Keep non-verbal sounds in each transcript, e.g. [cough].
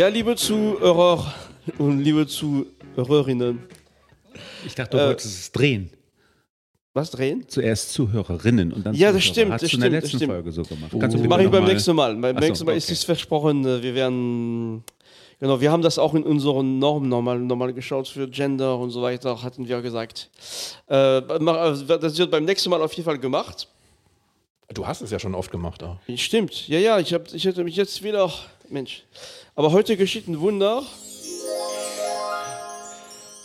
Ja, liebe Zuhörer und liebe Zuhörerinnen. Ich dachte, du Äh, wolltest es drehen. Was drehen? Zuerst Zuhörerinnen und dann Ja, das Zuhörer. stimmt, Hast das du in der stimmt, letzten stimmt. Folge so gemacht. Kannst du bitte mache ich beim nächsten Mal. Beim Ach so, nächsten Mal ist okay. es versprochen, wir werden. Genau, wir haben das auch in unseren Normen nochmal, nochmal geschaut für Gender und so weiter, hatten wir gesagt. Äh, äh, das wird beim nächsten Mal auf jeden Fall gemacht. Du hast es ja schon oft gemacht auch. Stimmt, ja, ja, ich, hab, ich hätte mich jetzt wieder. Mensch. Aber heute geschieht ein Wunder.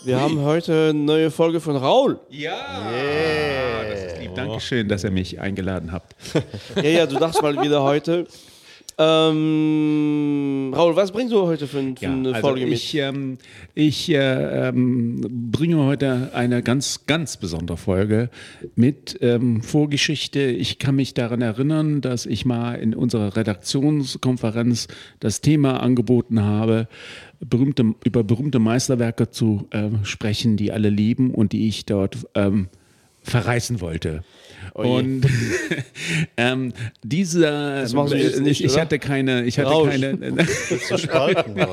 Wir haben heute eine neue Folge von Raul. Ja, das ist lieb. Dankeschön, dass ihr mich eingeladen habt. [laughs] Ja, ja, du darfst mal wieder heute. Ähm, Raul, was bringst du heute für, für Ja, eine also Folge mit? ich, ähm, ich äh, ähm, bringe heute eine ganz, ganz besondere Folge mit ähm, Vorgeschichte. Ich kann mich daran erinnern, dass ich mal in unserer Redaktionskonferenz das Thema angeboten habe, berühmte, über berühmte Meisterwerke zu ähm, sprechen, die alle lieben und die ich dort ähm, verreißen wollte. Oh und [laughs] ähm, dieser, Das machen Sie jetzt ich, nicht, ich oder? hatte keine, ich hatte Rausch. keine, [laughs] spalten. [laughs]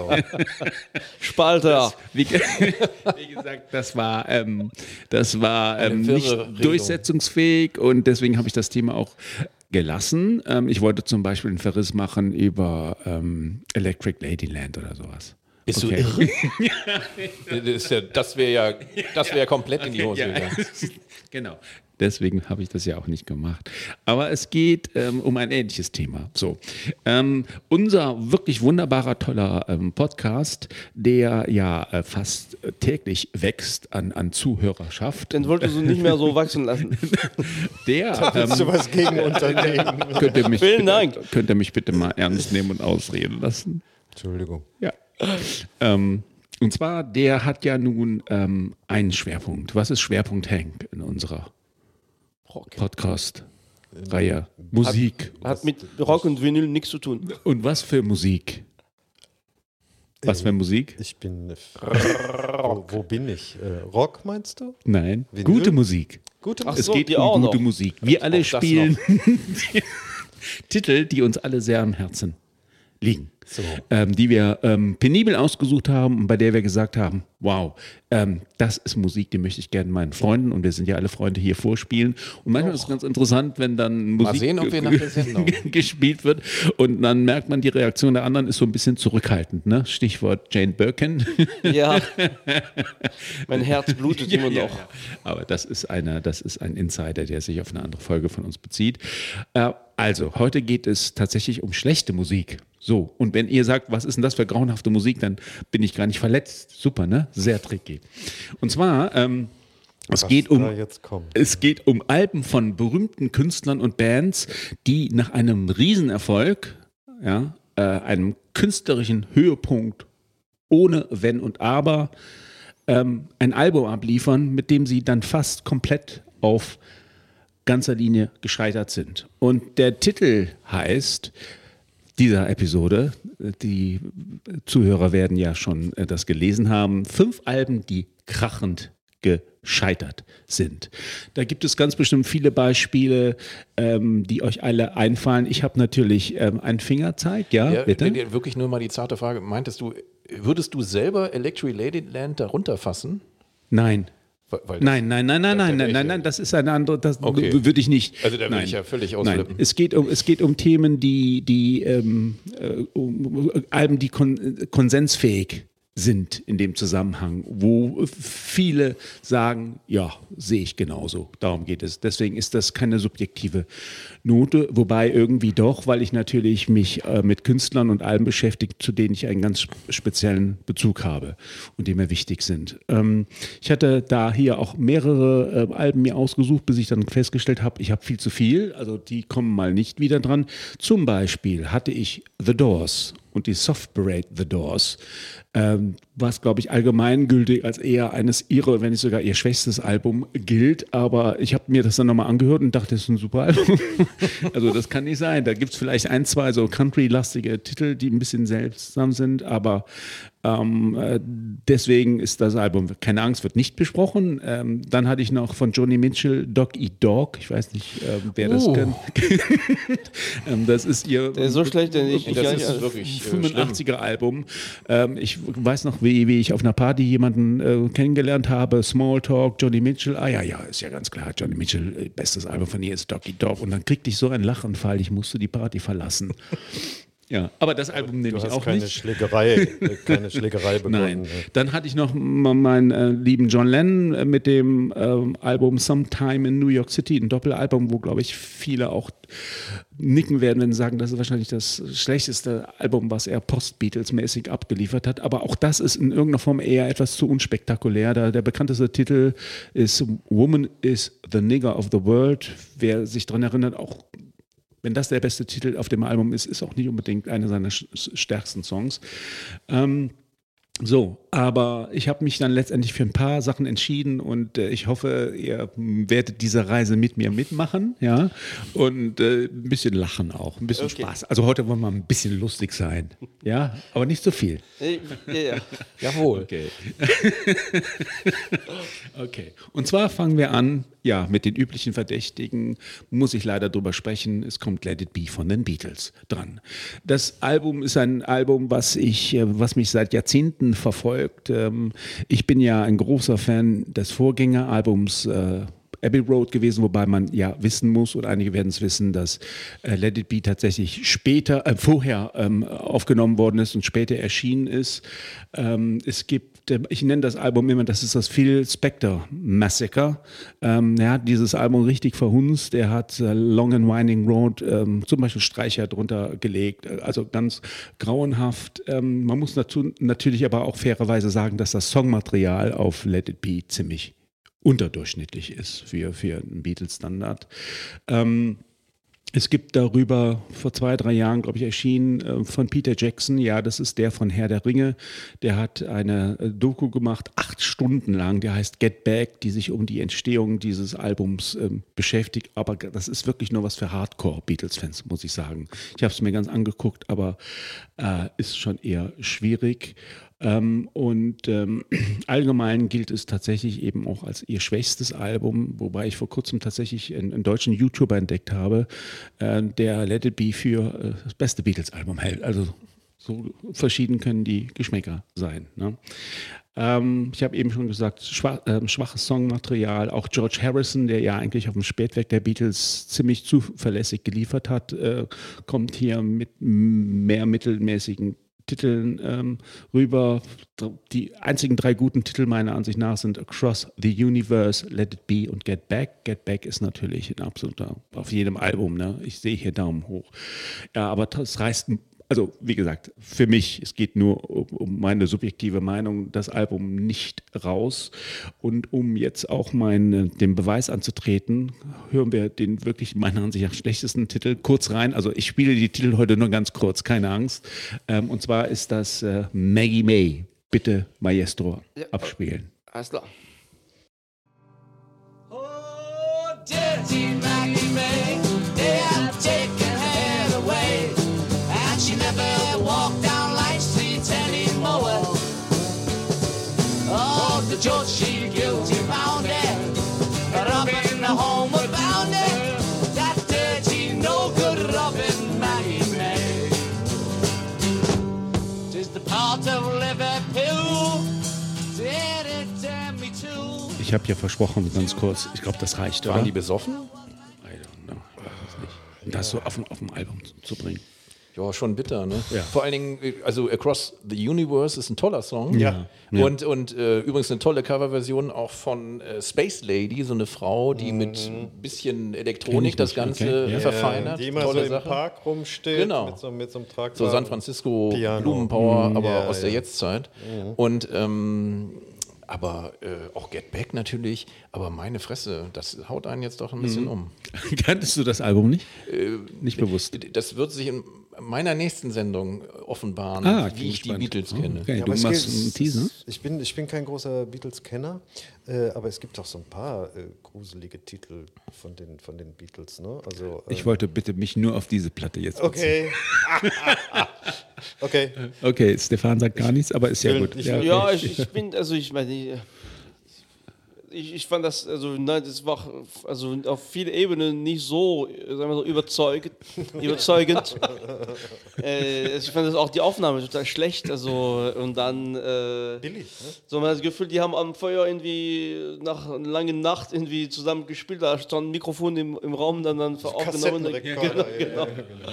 Spalter. wie, wie gesagt, das war, ähm, das war ähm, nicht Regelung. durchsetzungsfähig und deswegen habe ich das Thema auch gelassen. Ähm, ich wollte zum Beispiel einen Verriss machen über ähm, Electric Ladyland oder sowas. Bist Okay. du irre? das [laughs] ja, das wäre ja, das wäre ja komplett in die Hose Ja, gegangen. [laughs] genau. Deswegen habe ich das ja auch nicht gemacht. Aber es geht ähm, um ein ähnliches Thema. So, ähm, unser wirklich wunderbarer, toller ähm, Podcast, der ja äh, fast täglich wächst an, an Zuhörerschaft, Den wolltest du nicht mehr so wachsen lassen. [laughs] der Hast du ähm, was gegen Unternehmen? könnt, ihr mich Vielen bitte, Dank. könnt ihr mich bitte mal ernst nehmen und ausreden lassen. Entschuldigung. Ja. [laughs] Ähm, und zwar, der hat ja nun ähm, einen Schwerpunkt. Was ist Schwerpunkt, Hank, in unserer Podcast-Reihe? Musik. Hat mit Rock und Vinyl nichts zu tun. Und was für Musik? Was für Musik? Ich bin. wo, wo bin ich? Äh, Rock meinst du? Nein, Vinyl? gute Musik. Gute Ach Es so, geht die um auch gute noch. Musik. Wir alle spielen [laughs] Titel, die uns alle sehr am Herzen liegen. So. Ähm, die wir ähm, penibel ausgesucht haben und bei der wir gesagt haben, wow, ähm, das ist Musik, die möchte ich gerne meinen Freunden und wir sind ja alle Freunde hier vorspielen. Und manchmal ist es ganz interessant, wenn dann Musik sehen, [laughs] gespielt wird und dann merkt man, die Reaktion der anderen ist so ein bisschen zurückhaltend. Ne? Stichwort Jane Birkin. [laughs] Ja. [laughs] mein Herz blutet immer Ja, noch. ja. Aber das ist, einer, das ist ein Insider, der sich auf eine andere Folge von uns bezieht. Äh, also, heute geht es tatsächlich um schlechte Musik. So, und wenn ihr sagt, was ist denn das für grauenhafte Musik, dann bin ich gar nicht verletzt. Super, ne? Sehr tricky. Und zwar, ähm, es geht um. Es geht um Alben von berühmten Künstlern und Bands, die nach einem Riesenerfolg, ja, äh, einem künstlerischen Höhepunkt ohne Wenn und Aber, ähm, ein Album abliefern, mit dem sie dann fast komplett auf ganzer Linie gescheitert sind. Und der Titel heißt dieser Episode, die Zuhörer werden ja schon äh, das gelesen haben, fünf Alben, die krachend gescheitert sind. Da gibt es ganz bestimmt viele Beispiele, ähm, die euch alle einfallen. Ich habe natürlich ähm, einen Fingerzeig, ja, Ja, bitte. dir Wirklich nur mal die zarte Frage. Meintest du, würdest du selber Electric Ladyland darunter fassen? Nein. Nein, nein, nein, nein, nein, nein, nein, nein, das ist eine andere, das Okay. würde ich nicht. Also da würde Nein. ich ja völlig Nein, ausflippen. es geht um, es geht um Themen, die, die ähm, äh, um, Alben, die kon konsensfähig sind in dem Zusammenhang, wo viele sagen, ja, sehe ich genauso. Darum geht es. Deswegen ist das keine subjektive Note, wobei irgendwie doch, weil ich natürlich mich äh, mit Künstlern und Alben beschäftige, zu denen ich einen ganz speziellen Bezug habe und die mir wichtig sind. Ähm, ich hatte da hier auch mehrere äh, Alben mir ausgesucht, bis ich dann festgestellt habe, ich habe viel zu viel, also die kommen mal nicht wieder dran. Zum Beispiel hatte ich The Doors und die Soft Parade The Doors, ähm, was, glaube ich, allgemeingültig als eher eines ihrer, wenn nicht sogar ihr schwächstes Album gilt. Aber ich habe mir das dann nochmal angehört und dachte, das ist ein super Album. [laughs] also das kann nicht sein. Da gibt es vielleicht ein, zwei so country-lastige Titel, die ein bisschen seltsam sind, aber Ähm, äh, deswegen ist das Album, keine Angst, wird nicht besprochen. Ähm, dann hatte ich noch von Joni Mitchell Dog Eat Dog. Ich weiß nicht, ähm, wer das Uh. kennt. [laughs] ähm, das ist ihr Der ist so schlecht, denn ich, Das ist wirklich äh, schlimm. 85er Album. Ähm, ich weiß noch, wie, wie ich auf einer Party jemanden äh, kennengelernt habe. Smalltalk, Johnny Mitchell. Ah ja, ja, ist ja ganz klar. Johnny Mitchell, äh, bestes Album von ihr ist Doggy Dog. Und dann kriegte ich so einen Lachanfall, ich musste die Party verlassen. Ja, aber das Album nehme ich auch keine nicht. Schlägerei, äh, keine Schlägerei [laughs] begonnen. Nein. ne? Dann hatte ich noch meinen äh, lieben John Lennon äh, mit dem ähm, Album Sometime in New York City, ein Doppelalbum, wo, glaube ich, viele auch nicken werden, wenn sie sagen, das ist wahrscheinlich das schlechteste Album, was er Post-Beatles-mäßig abgeliefert hat. Aber auch das ist in irgendeiner Form eher etwas zu unspektakulär. Der bekannteste Titel ist Woman is the Nigger of the World. Wer sich daran erinnert, auch wenn das der beste Titel auf dem Album ist, ist auch nicht unbedingt einer seiner stärksten Songs. Ähm, so, aber ich habe mich dann letztendlich für ein paar Sachen entschieden und äh, ich hoffe, ihr werdet diese Reise mit mir mitmachen, ja, und äh, ein bisschen lachen auch, ein bisschen Okay. Spaß. Also heute wollen wir ein bisschen lustig sein, ja, aber nicht so viel. Hey, ja, ja. Jawohl. Okay. [laughs] okay. Und zwar fangen wir an, ja, mit den üblichen Verdächtigen, muss ich leider drüber sprechen. Es kommt Let It Be von den Beatles dran. Das Album ist ein Album, was ich, äh, was mich seit Jahrzehnten verfolgt. Ähm, Ich bin ja ein großer Fan des Vorgängeralbums. äh, Abbey Road gewesen, wobei man ja wissen muss, und einige werden es wissen, dass äh, Let It Be tatsächlich später, äh, vorher ähm, aufgenommen worden ist und später erschienen ist. Ähm, es gibt, äh, ich nenne das Album immer, das ist das Phil Spector Massacre. Ähm, er hat dieses Album richtig verhunzt. Er hat äh, Long and Winding Road ähm, zum Beispiel Streicher drunter gelegt, äh, also ganz grauenhaft. Ähm, man muss dazu natürlich aber auch fairerweise sagen, dass das Songmaterial auf Let It Be ziemlich unterdurchschnittlich ist für, für einen Beatles-Standard. Ähm, es gibt darüber vor zwei, drei Jahren, glaube ich, erschienen äh, von Peter Jackson. Ja, das ist der von Herr der Ringe. Der hat eine äh, Doku gemacht, acht Stunden lang. Der heißt Get Back, die sich um die Entstehung dieses Albums ähm, beschäftigt. Aber das ist wirklich nur was für Hardcore-Beatles-Fans, muss ich sagen. Ich habe es mir ganz angeguckt, aber äh, ist schon eher schwierig. Ähm, und ähm, [clears throat] allgemein gilt es tatsächlich eben auch als ihr schwächstes Album, wobei ich vor kurzem tatsächlich einen, einen deutschen YouTuber entdeckt habe, äh, der Let It Be für äh, das beste Beatles-Album hält. Also so verschieden können die Geschmäcker sein. Ne? Ähm, ich habe eben schon gesagt, schwach, ähm, schwaches Songmaterial. Auch George Harrison, der ja eigentlich auf dem Spätwerk der Beatles ziemlich zuverlässig geliefert hat, äh, kommt hier mit mehr mittelmäßigen Titeln ähm, rüber. Die einzigen drei guten Titel meiner Ansicht nach sind Across the Universe, Let It Be und Get Back. Get Back ist natürlich ein absoluter, auf jedem Album, ne? ich sehe hier Daumen hoch. Ja, aber das reißt, also wie gesagt, für mich, es geht nur um, um meine subjektive Meinung, das Album nicht raus. Und um jetzt auch meinen, den Beweis anzutreten, hören wir den wirklich meiner Ansicht nach schlechtesten Titel kurz rein. Also ich spiele die Titel heute nur ganz kurz, keine Angst. Ähm, und zwar ist das äh, Maggie May. Bitte Maestro abspielen. Alles klar. Oh, dirty Maggie never walked down Light Street anymore. Oh, the judge, she guilty found her, robbing the homeward bound her. That dirty, no good Robin Maggie May. Tis the part of Liverpool, did it damn me too. Ich habe ja versprochen, ganz kurz, ich glaube, das reicht, Waren oder? die besoffen? I don't know. Ich weiß es nicht. Das so auf dem Album zu bringen. Ja, schon bitter, ne? Ja. Vor allen Dingen, äh, also Across the Universe ist ein toller Song. Ja. Und, und äh, übrigens eine tolle Coverversion auch von äh, Space Lady, so eine Frau, die mit ein bisschen Elektronik das Ganze okay, ja. verfeinert. Die immer tolle so im Sache. Park rumsteht Genau. mit, so, mit so einem Tragwagen. So San Francisco Piano. Blumenpower, aber Ja, aus der ja. Jetztzeit. Und ähm, aber äh, auch Get Back natürlich, aber meine Fresse, das haut einen jetzt doch ein bisschen um. [laughs] Kanntest du das Album nicht? nicht bewusst. Das wird sich in meiner nächsten Sendung offenbaren, Ah, wie ich die gespannt. Beatles Oh, kenne. Okay, Ja, du machst gibt- einen Teaser. Ich bin, ich bin kein großer Beatles-Kenner, äh, aber es gibt auch so ein paar äh, gruselige Titel von den, von den Beatles. Ne? Also, äh, Ich wollte bitte mich nur auf diese Platte jetzt beziehen. Okay. [laughs] okay. Okay, Stefan sagt gar nichts, aber ist ja will- gut. ich Ja, will- okay. Ja, ich, ich bin, also ich meine, ich, ich fand das, also nein, das war also auf viele Ebenen nicht so, sagen wir so, überzeugend. [laughs] überzeugend. äh, ich fand das auch die Aufnahme total schlecht, also und dann äh, Billig, ne? so man hat das Gefühl, die haben am Feuer irgendwie nach einer langen Nacht irgendwie zusammen gespielt, da stand ein Mikrofon im, im Raum, dann dann aufgenommen. Kassettenrekorder, Genau, ja, genau.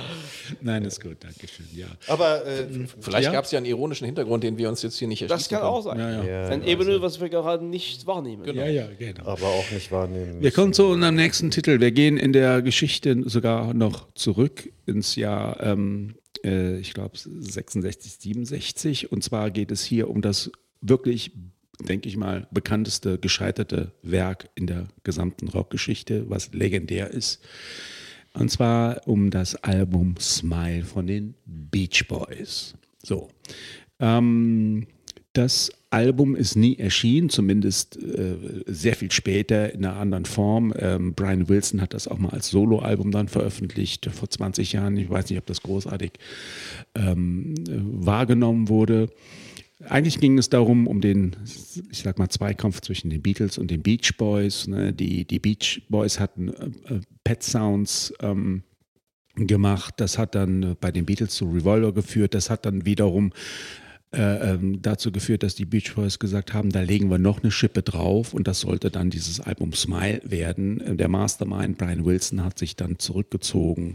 Nein, ist gut, danke schön. Ja. Aber äh, Vielleicht Ja. gab es ja einen ironischen Hintergrund, den wir uns jetzt hier nicht erschließen Das kann auch sein. Ja, ja. Ja, Ein Ebene, was wir gerade nicht wahrnehmen. Genau. Ja, genau. aber auch nicht wahrnehmen. Wir kommen zu unserem nächsten Titel. Wir gehen in der Geschichte sogar noch zurück ins Jahr, ähm, äh, ich glaube, 66, 67. Und zwar geht es hier um das wirklich, denke ich mal, bekannteste gescheiterte Werk in der gesamten Rockgeschichte, was legendär ist. Und zwar um das Album Smile von den Beach Boys. So. Ähm, das Album ist nie erschienen, zumindest äh, sehr viel später in einer anderen Form. Ähm, Brian Wilson hat das auch mal als Soloalbum dann veröffentlicht vor 20 Jahren. Ich weiß nicht, ob das großartig ähm, äh, wahrgenommen wurde. Eigentlich ging es darum, um den, ich sag mal, Zweikampf zwischen den Beatles und den Beach Boys. Ne? Die, die Beach Boys hatten äh, äh, Pet Sounds ähm, gemacht. Das hat dann äh, bei den Beatles zu Revolver geführt. Das hat dann wiederum äh, ähm, dazu geführt, dass die Beach Boys gesagt haben, da legen wir noch eine Schippe drauf und das sollte dann dieses Album Smile werden. Äh, Der Mastermind Brian Wilson hat sich dann zurückgezogen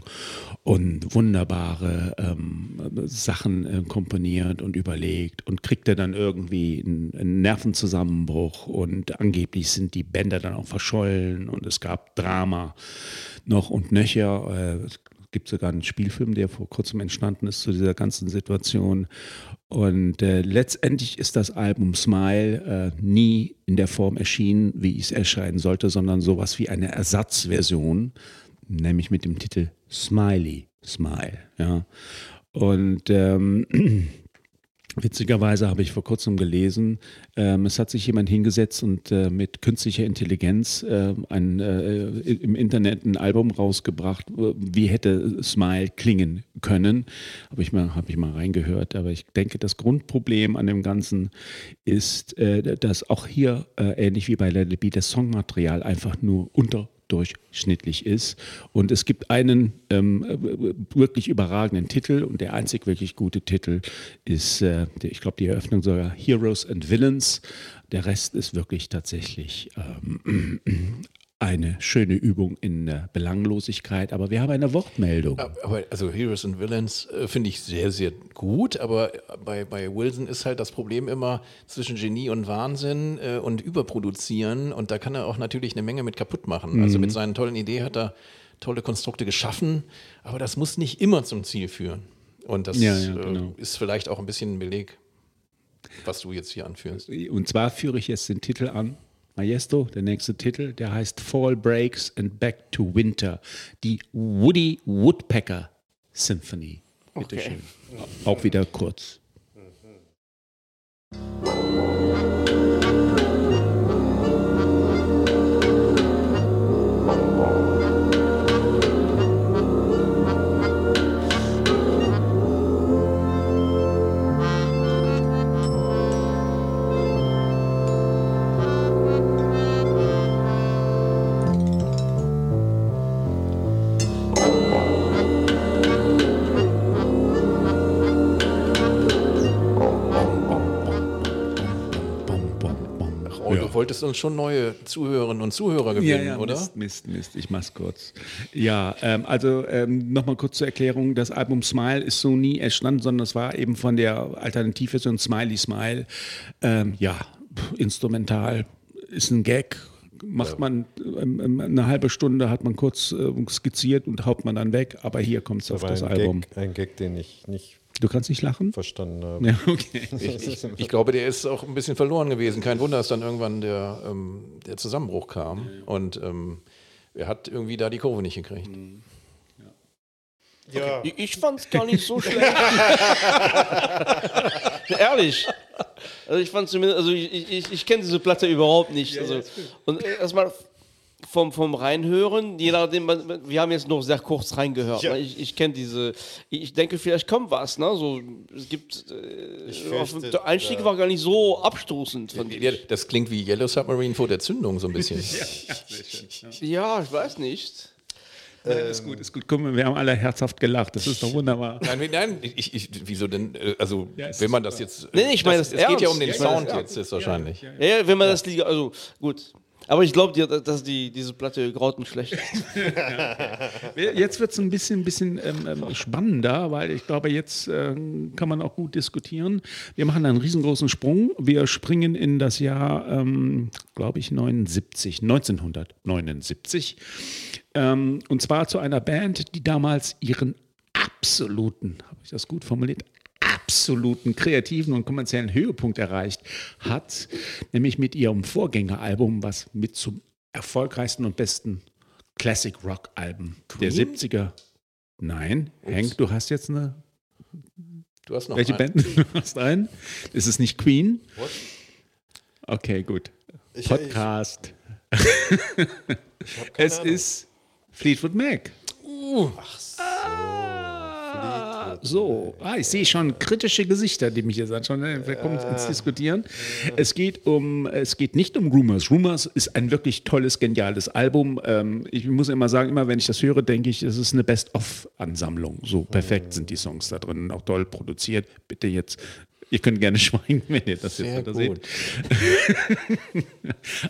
und wunderbare ähm, Sachen äh, komponiert und überlegt und kriegte dann irgendwie einen, einen Nervenzusammenbruch und angeblich sind die Bänder dann auch verschollen und es gab Drama noch und nöcher. Äh, gibt sogar einen Spielfilm, der vor kurzem entstanden ist zu dieser ganzen Situation. Und äh, letztendlich ist das Album Smile äh, nie in der Form erschienen, wie es erscheinen sollte, sondern sowas wie eine Ersatzversion, nämlich mit dem Titel Smiley Smile. Ja. Und ähm, [clears throat] Witzigerweise habe ich vor kurzem gelesen, ähm, es hat sich jemand hingesetzt und äh, mit künstlicher Intelligenz äh, ein, äh, im Internet ein Album rausgebracht, wie hätte Smile klingen können. Habe ich, mal- habe ich mal reingehört, aber ich denke, das Grundproblem an dem Ganzen ist, äh, dass auch hier, äh, ähnlich wie bei Let It Be, das Songmaterial einfach nur unter durchschnittlich ist. Und es gibt einen ähm, äh, wirklich überragenden Titel und der einzig wirklich gute Titel ist, äh, der, ich glaube, die Eröffnung sogar Heroes and Villains. Der Rest ist wirklich tatsächlich ähm, eine schöne Übung in äh, Belanglosigkeit. Aber wir haben eine Wortmeldung. Aber also Heroes and Villains äh, finde ich sehr, sehr gut, aber bei, bei Wilson ist halt das Problem immer zwischen Genie und Wahnsinn äh, und Überproduzieren und da kann er auch natürlich eine Menge mit kaputt machen. Also Mhm. mit seinen tollen Ideen hat er tolle Konstrukte geschaffen, aber das muss nicht immer zum Ziel führen. Und das Ja, ja, genau. äh, ist vielleicht auch ein bisschen ein Beleg, was du jetzt hier anführst. Und zwar führe ich jetzt den Titel an. Majesto, der nächste Titel, der heißt Fall Breaks and Back to Winter. Die Woody Woodpecker Symphony. Bitte Okay. Auch wieder kurz. Bom, Oh, du wolltest uns schon neue Zuhörerinnen und Zuhörer gewinnen, oder? Mist, Mist, Mist, ich mach's kurz. Ja, ähm, also ähm, nochmal kurz zur Erklärung, das Album Smile ist so nie entstanden, sondern es war eben von der Alternativversion Smiley Smile, ähm, ja, pff, instrumental, ist ein Gag, macht man ähm, ähm, eine halbe Stunde, hat man kurz äh, skizziert und haut man dann weg, aber hier kommt es auf das ein Album. Gag, ein Gag, den ich nicht Du kannst nicht lachen? verstanden habe. Ja, okay. [laughs] Ich, ich, ich glaube, der ist auch ein bisschen verloren gewesen. Kein Wunder, dass dann irgendwann der, ähm, der Zusammenbruch kam. Und ähm, er hat irgendwie da die Kurve nicht gekriegt. Ja. Ich, ich fand es gar nicht so schlecht. [laughs] Ehrlich. Also ich fand zumindest, also ich, ich, ich, ich kenne diese Platte überhaupt nicht. also, und äh, erstmal vom, vom Reinhören, je nachdem, wir haben jetzt noch sehr kurz reingehört. Ja. Ne? Ich, ich kenne diese, ich, denke, vielleicht kommt was. Ne? So, es gibt, äh, auf, fürchte, der Einstieg war gar nicht so abstoßend. Fand ich. Ja, das klingt wie Yellow Submarine vor der Zündung so ein bisschen. [laughs] Ja, ich weiß nicht. ist gut, ist gut. Guck mal, wir haben alle herzhaft gelacht. Das ist doch wunderbar. [laughs] Nein, nein, ich, ich, wieso denn? äh, Also, Ja, wenn man das jetzt. Nee, nee, ich meine das, das Es geht ja um den das Sound jetzt, ist wahrscheinlich. Ja, ja, wenn man das Liga, also gut. Aber ich glaube dir, dass die, diese Platte grautenschlecht ist. [laughs] Jetzt wird es ein bisschen, bisschen ähm, ähm, spannender, weil ich glaube, jetzt ähm, kann man auch gut diskutieren. Wir machen einen riesengroßen Sprung. Wir springen in das Jahr, ähm, glaube ich, 79, 1979. Ähm, und zwar zu einer Band, die damals ihren absoluten, habe ich das gut formuliert, absoluten kreativen und kommerziellen Höhepunkt erreicht hat, nämlich mit ihrem Vorgängeralbum, was mit zum erfolgreichsten und besten Classic Rock Alben der 70er. Nein, Hank, du hast jetzt eine. Du hast noch Welche ein- Band? [laughs] Du hast einen? Ist es nicht Queen? Okay, gut. Ich- Podcast. keine [laughs] es Ahnung. ist Fleetwood Mac. So, ah, ich sehe schon kritische Gesichter, die mich jetzt anschauen. Ne? Wir kommen ins Diskutieren. Es geht um, es geht nicht um Rumors. Rumors ist ein wirklich tolles, geniales Album. Ähm, ich muss immer sagen, immer wenn ich das höre, denke ich, es ist eine Best-of-Ansammlung. So perfekt sind die Songs da drin, auch toll produziert. Bitte jetzt. Ihr könnt gerne [laughs] schweigen, wenn ihr das Sehr jetzt gut. seht. [laughs]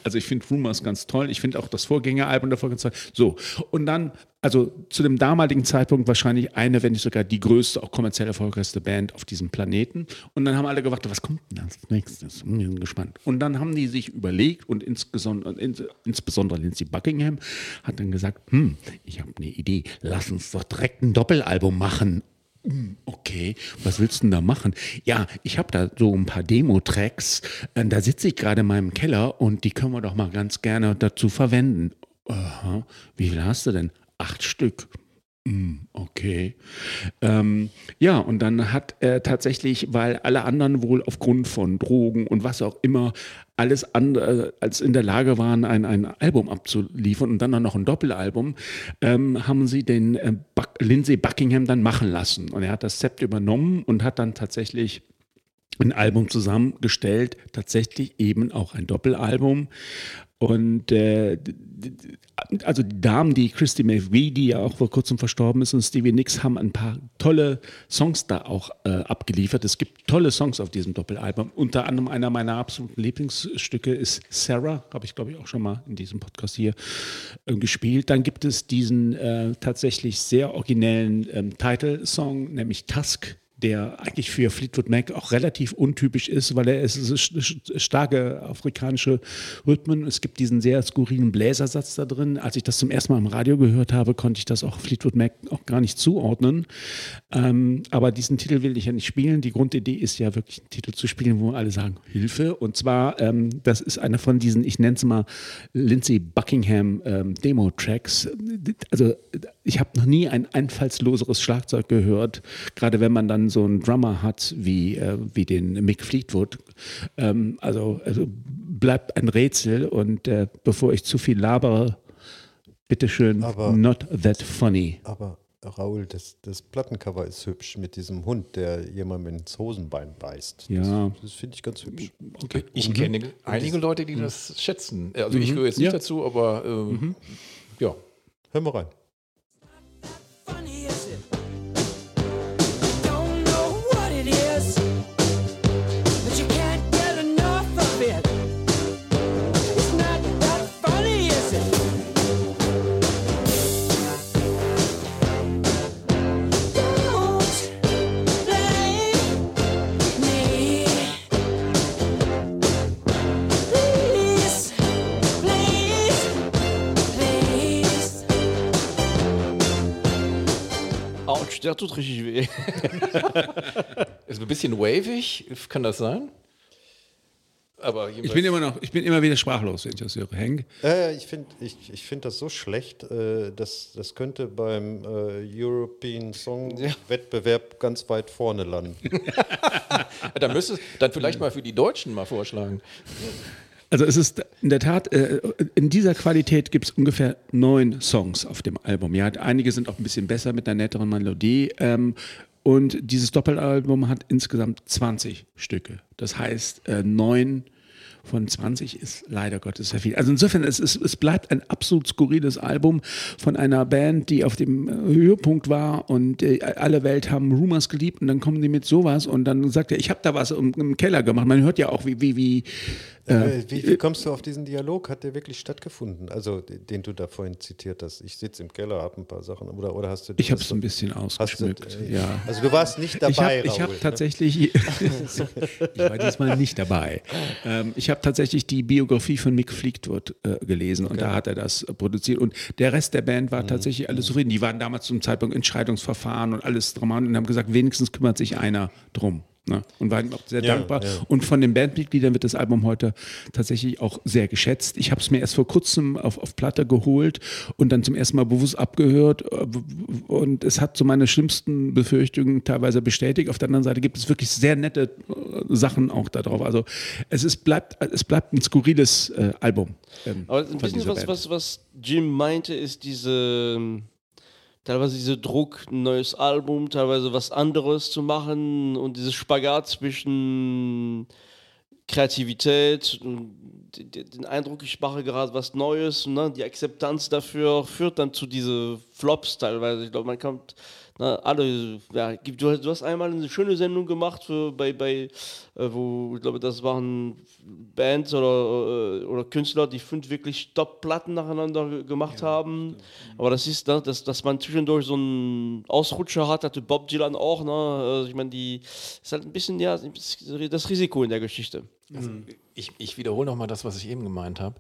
Also ich finde Rumors ganz toll. Ich finde auch das Vorgängeralbum davor ganz toll. So, und dann, also zu dem damaligen Zeitpunkt wahrscheinlich eine, wenn nicht sogar die größte, auch kommerziell erfolgreichste Band auf diesem Planeten. Und dann haben alle gewartet, was kommt denn als nächstes? Hm, Wir sind gespannt. Und dann haben die sich überlegt und insbesondere, ins, insbesondere Lindsey Buckingham hat dann gesagt, hm, ich habe eine Idee, lass uns doch direkt ein Doppelalbum machen. Hm, Okay, was willst du denn da machen? Ja, ich habe da so ein paar Demo-Tracks. äh, Da sitze ich gerade in meinem Keller und die können wir doch mal ganz gerne dazu verwenden. Aha, wie viel hast du denn? Acht Stück. Hm, Okay. Ähm, ja, und dann hat er tatsächlich, weil alle anderen wohl aufgrund von Drogen und was auch immer alles andere als in der Lage waren, ein, ein Album abzuliefern und dann noch ein Doppelalbum, ähm, haben sie den äh, Buck, Lindsay Buckingham dann machen lassen. Und er hat das Zept übernommen und hat dann tatsächlich ein Album zusammengestellt, tatsächlich eben auch ein Doppelalbum. Und äh, also die Damen, die Christy McVie, die ja auch vor kurzem verstorben ist, und Stevie Nicks haben ein paar tolle Songs da auch äh, abgeliefert. Es gibt tolle Songs auf diesem Doppelalbum. Unter anderem einer meiner absoluten Lieblingsstücke ist Sarah, habe ich glaube ich auch schon mal in diesem Podcast hier äh, gespielt. Dann gibt es diesen äh, tatsächlich sehr originellen ähm, Title-Song, nämlich Tusk der eigentlich für Fleetwood Mac auch relativ untypisch ist, weil er ist sch- starke afrikanische Rhythmen. Es gibt diesen sehr skurrilen Bläsersatz da drin. Als ich das zum ersten Mal im Radio gehört habe, konnte ich das auch Fleetwood Mac auch gar nicht zuordnen. Ähm, aber diesen Titel will ich ja nicht spielen. Die Grundidee ist ja wirklich einen Titel zu spielen, wo alle sagen Hilfe. Und zwar, ähm, das ist einer von diesen, ich nenne es mal Lindsay Buckingham ähm, Demo-Tracks. Also ich habe noch nie ein einfallsloseres Schlagzeug gehört, gerade wenn man dann so einen Drummer hat wie, äh, wie den Mick Fleetwood. Ähm, also, also bleibt ein Rätsel und äh, bevor ich zu viel labere, bitteschön, Aber- not that funny. Aber Raoul, das, das Plattencover ist hübsch mit diesem Hund, der jemandem ins Hosenbein beißt. Ja. Das, das finde ich ganz hübsch. Okay. Ich kenne einige Leute, die das schätzen. Also ich gehöre jetzt nicht Ja. dazu, aber ähm, ja. Hör mal rein. [laughs] Autsch, der tut richtig weh. [laughs] Ist ein bisschen wavig, kann das sein? Aber Ich bin immer noch, ich bin immer wieder sprachlos, wenn ich das höre. Henk? Äh, ich finde ich, ich find das so schlecht, äh, dass das könnte beim äh, European Song Wettbewerb ganz weit vorne landen. [laughs] dann müsstest dann vielleicht mal für die Deutschen mal vorschlagen. Also es ist in der Tat, äh, in dieser Qualität gibt es ungefähr neun Songs auf dem Album. Ja, einige sind auch ein bisschen besser mit einer netteren Melodie. Ähm, und dieses Doppelalbum hat insgesamt 20 Stücke. Das heißt, äh, neun von 20 ist leider Gottes sehr viel. Also insofern, es, ist, es bleibt ein absolut skurriles Album von einer Band, die auf dem äh, Höhepunkt war und äh, alle Welt haben Rumors geliebt und dann kommen die mit sowas und dann sagt er, ich habe da was im, im Keller gemacht. Man hört ja auch, wie, wie, wie Äh, wie, wie kommst du auf diesen Dialog? Hat der wirklich stattgefunden? Also, den du da vorhin zitiert hast. Ich sitze im Keller, habe ein paar Sachen. Oder, oder hast du ich habe es ein bisschen hast du, ausgeschmückt. äh, ja. Also, du warst nicht Ich dabei, habe ich hab Raoul, ne? tatsächlich, [laughs] ich war diesmal nicht dabei. Ähm, ich habe tatsächlich die Biografie von Mick Fleetwood äh, gelesen und da hat er das äh, produziert. Und der Rest der Band war tatsächlich alles zufrieden. Die waren damals zum Zeitpunkt Entscheidungsverfahren und alles drum und haben gesagt, wenigstens kümmert sich einer drum. Ne? Und waren ihm auch sehr Ja, dankbar. ja. Und von den Bandmitgliedern wird das Album heute tatsächlich auch sehr geschätzt. Ich habe es mir erst vor kurzem auf, auf Platte geholt und dann zum ersten Mal bewusst abgehört. Und es hat so meine schlimmsten Befürchtungen teilweise bestätigt. Auf der anderen Seite gibt es wirklich sehr nette äh, Sachen auch da drauf. Also es ist, bleibt, es bleibt ein skurriles äh, Album. ähm, Aber ein bisschen was, was, was Jim meinte, ist diese, teilweise dieser Druck, ein neues Album, teilweise was anderes zu machen und dieses Spagat zwischen Kreativität und den Eindruck, ich mache gerade was Neues, ne? die Akzeptanz dafür führt dann zu diese Flops teilweise. Ich glaube, man kommt, na, alle, ja, du, hast- du hast einmal eine schöne Sendung gemacht für, bei, bei äh, wo, ich glaube, das waren Bands oder, äh, oder Künstler, die fünf wirklich Top-Platten nacheinander ge- gemacht haben. Aber das ist, ne, dass, dass man zwischendurch so einen Ausrutscher hat, hatte Bob Dylan auch, ne? Also ich meine, die ist halt ein bisschen, ja, das Risiko in der Geschichte. Ich, ich wiederhole nochmal das, was ich eben gemeint habe.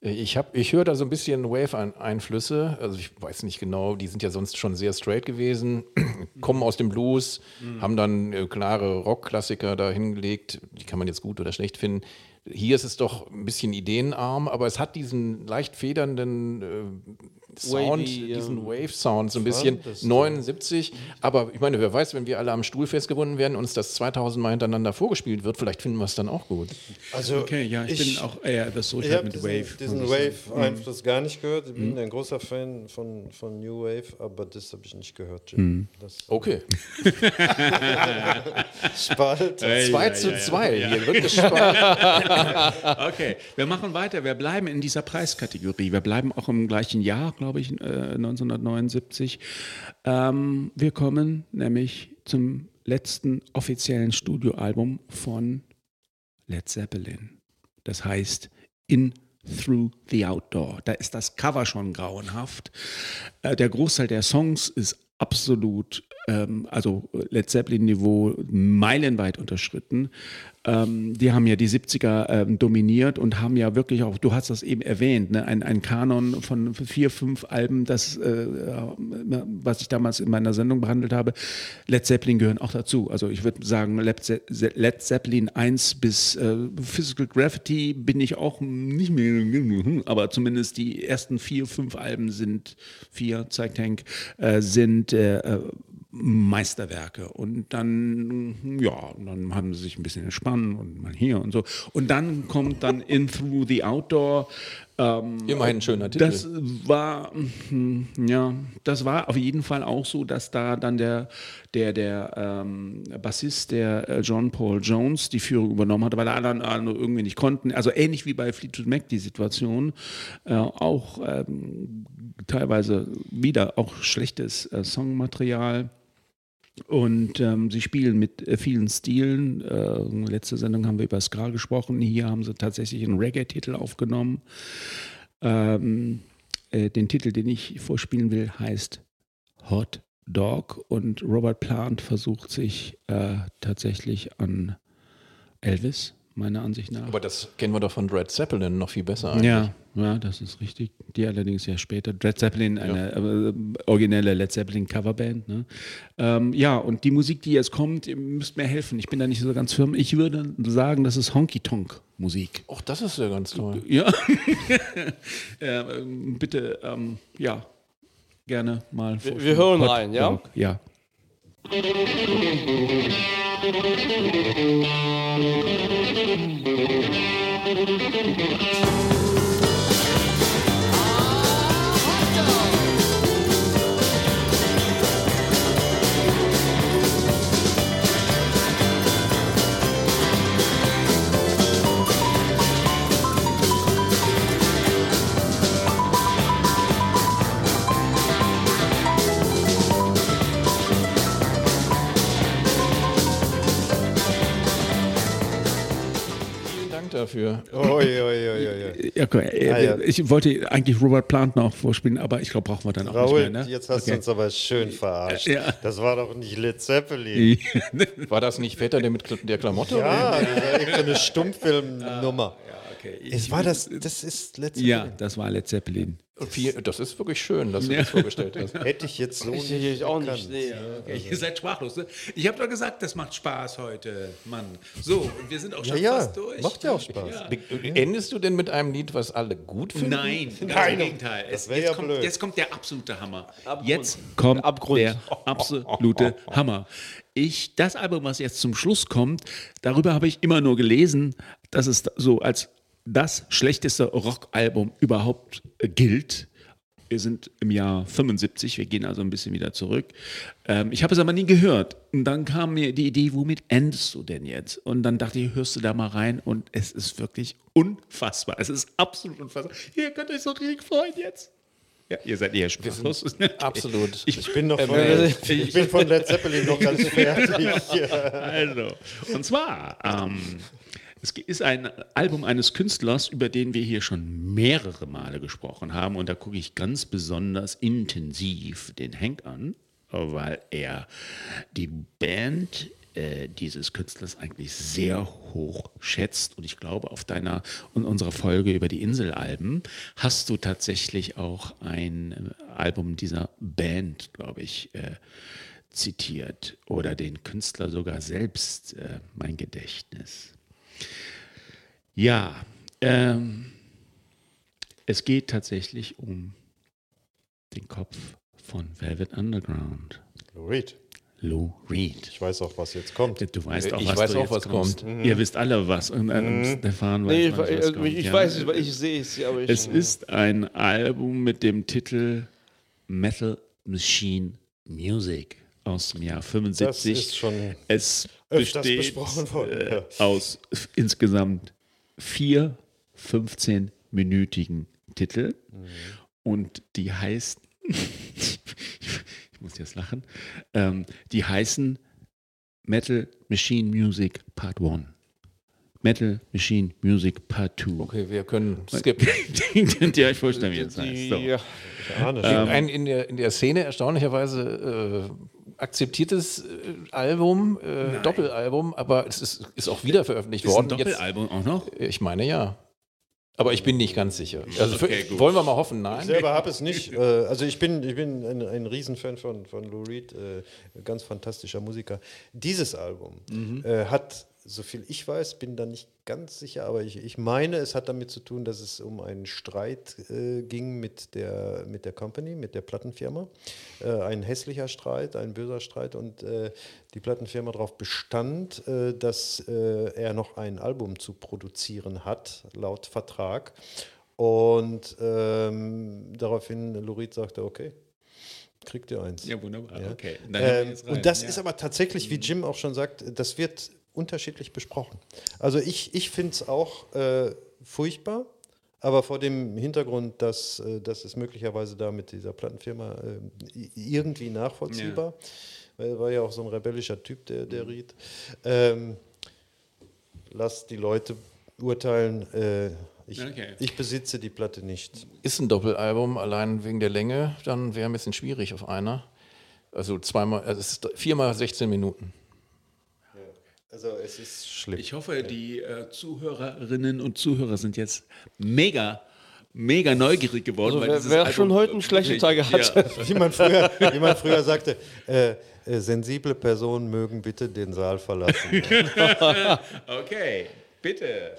Ich, hab, ich höre da so ein bisschen Wave-Einflüsse. Also ich weiß nicht genau, die sind ja sonst schon sehr straight gewesen, [clears throat] kommen aus dem Blues, haben dann äh, klare Rock-Klassiker da hingelegt. Die kann man jetzt gut oder schlecht finden. Hier ist es doch ein bisschen ideenarm, aber es hat diesen leicht federnden äh, Sound, Wavy, diesen Wave-Sound, so ein bisschen 79. Aber ich meine, wer weiß, wenn wir alle am Stuhl festgebunden werden und uns das 2000 Mal hintereinander vorgespielt wird, vielleicht finden wir es dann auch gut. Also, Okay, ja, ich, bin auch eher das so Ich mit diesen, Wave. diesen ich. Wave-Einfluss gar nicht gehört. Ich bin ein großer Fan von, von New Wave, aber das habe ich nicht gehört, Jim. Das Okay. [laughs] Spalt. 2 zu 2. Hier wird [laughs] gespart. Okay, wir machen weiter. Wir bleiben in dieser Preiskategorie. Wir bleiben auch im gleichen Jahr, glaube ich, äh, 1979. Ähm, wir kommen nämlich zum letzten offiziellen Studioalbum von Led Zeppelin. Das heißt In Through the Outdoor. Da ist das Cover schon grauenhaft. Äh, der Großteil der Songs ist absolut, ähm, also Led Zeppelin-Niveau meilenweit unterschritten. Ähm, die haben ja die 70er ähm, dominiert und haben ja wirklich auch, du hast das eben erwähnt, ne, ein, ein Kanon von vier, fünf Alben, das, äh, was ich damals in meiner Sendung behandelt habe. Led Zeppelin gehören auch dazu. Also ich würde sagen, Led, Ze Led Zeppelin 1 bis äh, Physical Gravity bin ich auch nicht mehr, aber zumindest die ersten vier, fünf Alben sind, vier, zeigt Hank, äh, sind äh, äh, Meisterwerke. Und dann, ja, dann haben sie sich ein bisschen entspannen und mal hier und so. Und dann kommt dann In Through the Outdoor. Ähm, Immerhin ein schöner Titel. das war, hm, ja, das war auf jeden Fall auch so, dass da dann der, der, der ähm, Bassist, der äh, John Paul Jones, die Führung übernommen hatte, weil alle anderen äh, irgendwie nicht konnten. Also ähnlich wie bei Fleetwood Mac die Situation. Äh, auch ähm, teilweise wieder auch schlechtes äh, Songmaterial. Und ähm, sie spielen mit äh, vielen Stilen. Äh, letzte Sendung haben wir über Ska gesprochen. Hier haben sie tatsächlich einen Reggae-Titel aufgenommen. Ähm, äh, den Titel, den ich vorspielen will, heißt Hot Dog. Und Robert Plant versucht sich äh, tatsächlich an Elvis, meiner Ansicht nach. Aber das kennen wir doch von Red Zeppelin noch viel besser. eigentlich. ja, Ja, das ist richtig. Die allerdings ja später. Led Zeppelin, eine äh, originelle Led Zeppelin Coverband. Ne? Ähm, ja, und die Musik, die jetzt kommt, ihr müsst mir helfen. Ich bin da nicht so ganz firm. Ich würde sagen, das ist Honky Tonk Musik. Auch das ist ja ganz toll. Ja. [laughs] äh, bitte, ähm, ja, gerne mal. Wir- wir hören rein, ja? Rock, Ja. Vielen dafür. Oi, oi, oi, oi. Ja, okay. Ah, ja. Ich wollte eigentlich Robert Plant noch vorspielen, aber ich glaube, brauchen wir dann auch Raoul, nicht mehr. Ne? jetzt hast du Okay. uns aber schön verarscht. Ja. Das war doch nicht Led Zeppelin. War das nicht Vetter der mit der Klamotte? Ja, das war irgendeine Stummfilmnummer. Okay. Es war das, das ist Led Zeppelin. Ja, das war Led Zeppelin. Viel, das ist wirklich schön, dass du das vorgestellt hast. [laughs] Hätte ich jetzt so Ich, nicht ich auch nicht. Nee. Ihr seid sprachlos. Ne? Ich habe doch gesagt, das macht Spaß heute, Mann. So, und wir sind auch Ja, schon ja, fast durch. macht ja auch Spaß. Ja. Endest du denn mit einem Lied, was alle gut finden? Nein, [laughs] Nein, im Gegenteil. Es, jetzt, ja kommt, blöd. jetzt kommt der absolute Hammer. Abgrund. Jetzt kommt Abgrund. der absolute [laughs] Hammer. Ich, das Album, was jetzt zum Schluss kommt, darüber habe ich immer nur gelesen, dass es so als das schlechteste Rockalbum überhaupt äh, gilt. Wir sind im Jahr 75, wir gehen also ein bisschen wieder zurück. Ähm, ich habe es aber nie gehört. Und dann kam mir die Idee, womit endest du denn jetzt? Und dann dachte ich, hörst du da mal rein und es ist wirklich unfassbar. Es ist absolut unfassbar. Ihr könnt euch so richtig freuen jetzt. Ja, ihr seid eher sprachlos. [laughs] Absolut. Ich bin noch Ähm, von, äh, ich bin von Led Zeppelin noch ganz [laughs] fertig. Also, und zwar, ähm, es ist ein Album eines Künstlers, über den wir hier schon mehrere Male gesprochen haben. Und da gucke ich ganz besonders intensiv den Hank an, weil er die Band äh, dieses Künstlers eigentlich sehr hoch schätzt. Und ich glaube, auf deiner und unserer Folge über die Inselalben hast du tatsächlich auch ein Album dieser Band, glaube ich, äh, zitiert oder den Künstler sogar selbst, äh, mein Gedächtnis. Ja, ähm, es geht tatsächlich um den Kopf von Velvet Underground, Reed, Lou Reed. ich weiß auch, was jetzt kommt. Du weißt auch, Ich was weiß du auch, jetzt was kommst. kommt. Ihr wisst alle was. Und äh, Stefan weiß Nee, ich, manchmal, was also, kommt. ich, ich Ja. weiß es, weil ich sehe es, aber ich. Es ist ein Album mit dem Titel Metal Machine Music aus dem Jahr 75. Das ist schon es besteht besprochen worden, äh, ja. aus insgesamt vier 15-minütigen Titel Mhm. und die heißen, [laughs] ich muss jetzt lachen, ähm, die heißen Metal Machine Music Part 1. Metal Machine Music Part 2. Okay, wir können [laughs] skippen. Könnt ihr euch vorstellen, wie es heißt. die, So. ja. Ich ahne. Ähm, Ein in der, in der Szene erstaunlicherweise äh, akzeptiertes äh, Album, äh, Doppelalbum, aber es ist, ist auch wieder veröffentlicht Ist ein worden. Doppelalbum auch noch? Jetzt, ich meine ja. Aber ich bin nicht ganz sicher. Also Okay, für, wollen wir mal hoffen, nein? Ich selber habe es nicht. Äh, also ich bin, ich bin ein, ein Riesenfan von, von Lou Reed, äh, ganz fantastischer Musiker. Dieses Album äh, hat, so viel ich weiß, bin da nicht ganz sicher, aber ich, ich meine, es hat damit zu tun, dass es um einen Streit äh, ging mit der, mit der Company, mit der Plattenfirma. Äh, ein hässlicher Streit, ein böser Streit und äh, die Plattenfirma darauf bestand, äh, dass äh, er noch ein Album zu produzieren hat, laut Vertrag. Und ähm, daraufhin Lurid sagte, okay, kriegt ihr eins. Ja, wunderbar. Ja. Okay. Ähm, und das Ja. ist aber tatsächlich, wie Jim auch schon sagt, das wird unterschiedlich besprochen. Also ich, ich finde es auch äh, furchtbar, aber vor dem Hintergrund, dass, äh, dass es möglicherweise da mit dieser Plattenfirma äh, irgendwie nachvollziehbar, weil er war ja auch so ein rebellischer Typ, der, der Mhm. Ried. Ähm, lass die Leute urteilen. Äh, ich, Okay. ich besitze die Platte nicht. Ist ein Doppelalbum, allein wegen der Länge, dann wäre ein bisschen schwierig auf einer. Also zweimal, also es ist viermal 16 Minuten. Also es ist schlimm. Ich hoffe, die äh, Zuhörerinnen und Zuhörer sind jetzt mega mega neugierig geworden. Also weil wer, wer Album- schon heute einen schlechten Tag hat, Ja. [laughs] Wie man früher, wie man früher sagte, äh, äh, sensible Personen mögen bitte den Saal verlassen. [laughs] Okay, bitte.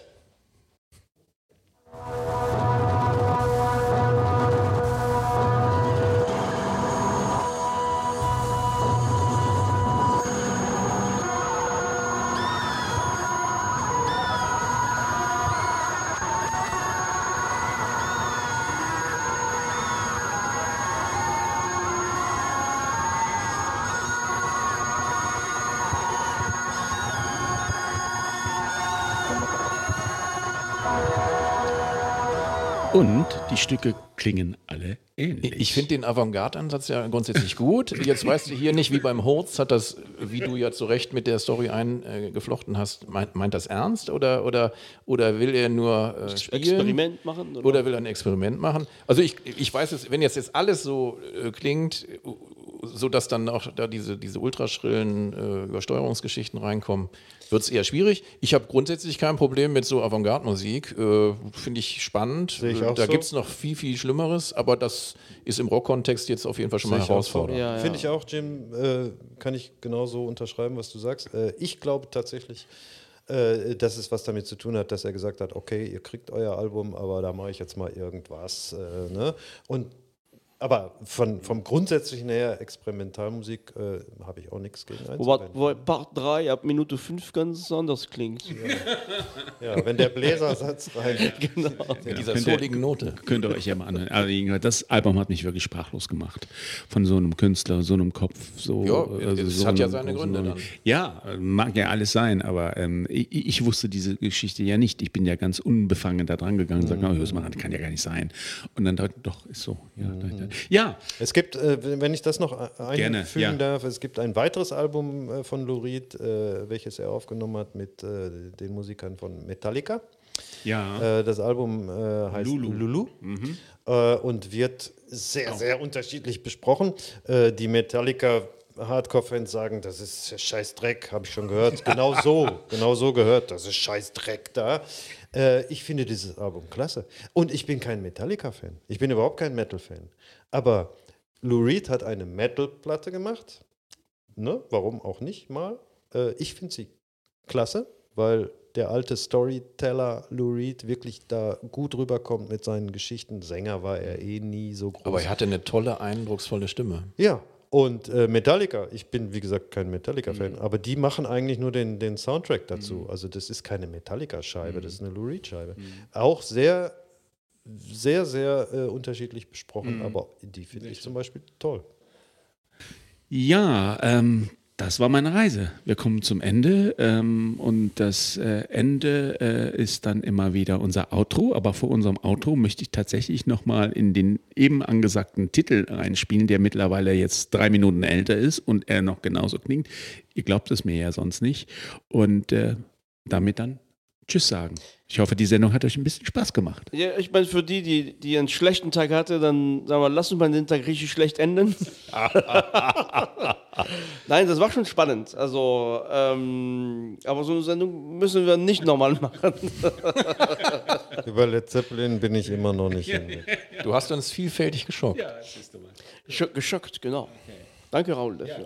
Und die Stücke klingen alle ähnlich. Ich finde den Avantgarde-Ansatz ja grundsätzlich gut. Jetzt weißt du hier nicht, wie beim Horz, hat das, wie du ja zu Recht mit der Story eingeflochten hast, meint, meint das ernst oder, oder, oder will er nur äh, spielen? Experiment machen. Oder? Oder will er ein Experiment machen? Also ich, ich weiß es, wenn jetzt, jetzt alles so äh, klingt, so dass dann auch da diese, diese ultraschrillen äh, Übersteuerungsgeschichten reinkommen, wird es eher schwierig. Ich habe grundsätzlich kein Problem mit so Avantgarde-Musik. Äh, Finde ich spannend. Sehe ich Äh, auch da so. gibt es noch viel, viel Schlimmeres, aber das ist im Rock-Kontext jetzt auf jeden Fall schon mal ich auch herausfordernd. Ja, ja. Finde ich auch, Jim, äh, kann ich genauso unterschreiben, was du sagst. Äh, ich glaube tatsächlich, äh, dass es was damit zu tun hat, dass er gesagt hat, okay, ihr kriegt euer Album, aber da mache ich jetzt mal irgendwas. Äh, ne? Und aber von, vom Grundsätzlichen her, Experimentalmusik, äh, habe ich auch nichts gegen einzuwenden. wobei Part 3 ab Minute 5 ganz anders klingt. Ja, wenn der Bläsersatz [laughs] rein. genau. Mit dieser ihr- soligen Note. Könnt ihr euch ja mal anhören. Gesagt, das Album hat mich wirklich sprachlos gemacht. Von so einem Künstler, so einem Kopf. So, Ja, es so hat ja einem- seine Gründe dann. Ja, mag ja alles sein, aber ähm, ich, ich wusste diese Geschichte ja nicht. Ich bin ja ganz unbefangen da dran gegangen und sagte, Mhm. oh, hör's mal an, kann ja gar nicht sein. Und dann dachte ich, doch, ist so. Ja, ja. Es gibt, äh, wenn ich das noch einfügen Gerne, ja. darf, es gibt ein weiteres Album äh, von Lou Reed, äh, welches er aufgenommen hat mit äh, den Musikern von Metallica. ja. Äh, das Album äh, heißt Lulu. Lulu, äh, und wird sehr, sehr unterschiedlich besprochen. Äh, die Metallica Hardcore-Fans sagen, das ist scheiß Dreck, habe ich schon gehört. Genau so, [laughs] genau so gehört, das ist scheiß Dreck da. Äh, ich finde dieses Album klasse. Und ich bin kein Metallica-Fan. Ich bin überhaupt kein Metal-Fan. Aber Lou Reed hat eine Metal-Platte gemacht. Ne? Warum auch nicht mal? Äh, ich finde sie klasse, weil der alte Storyteller Lou Reed wirklich da gut rüberkommt mit seinen Geschichten. Sänger war er eh nie so groß. Aber er hatte eine tolle, eindrucksvolle Stimme. ja, und äh, Metallica, ich bin wie gesagt kein Metallica-Fan, aber die machen eigentlich nur den, den Soundtrack dazu. Also das ist keine Metallica-Scheibe, das ist eine Lou Reed-Scheibe. Auch sehr, sehr, sehr äh, unterschiedlich besprochen, aber die finde ich zum Beispiel toll. Ja, ähm, das war meine Reise. Wir kommen zum Ende ähm, und das äh, Ende äh, ist dann immer wieder unser Outro. Aber vor unserem Outro möchte ich tatsächlich nochmal in den eben angesagten Titel reinspielen, der mittlerweile jetzt drei Minuten älter ist und er noch genauso klingt. Ihr glaubt es mir ja sonst nicht. Und äh, damit dann Tschüss sagen. Ich hoffe, die Sendung hat euch ein bisschen Spaß gemacht. Ja, ich meine, für die, die, die einen schlechten Tag hatte, dann sagen wir, lass uns mal den Tag richtig schlecht enden. [laughs] Nein, das war schon spannend. Also, ähm, aber so eine Sendung müssen wir nicht nochmal machen. [laughs] Über Led Zeppelin bin ich immer noch nicht hinweg. Du hast uns vielfältig geschockt. Gescho- Geschockt, genau. Danke, Raul, dafür.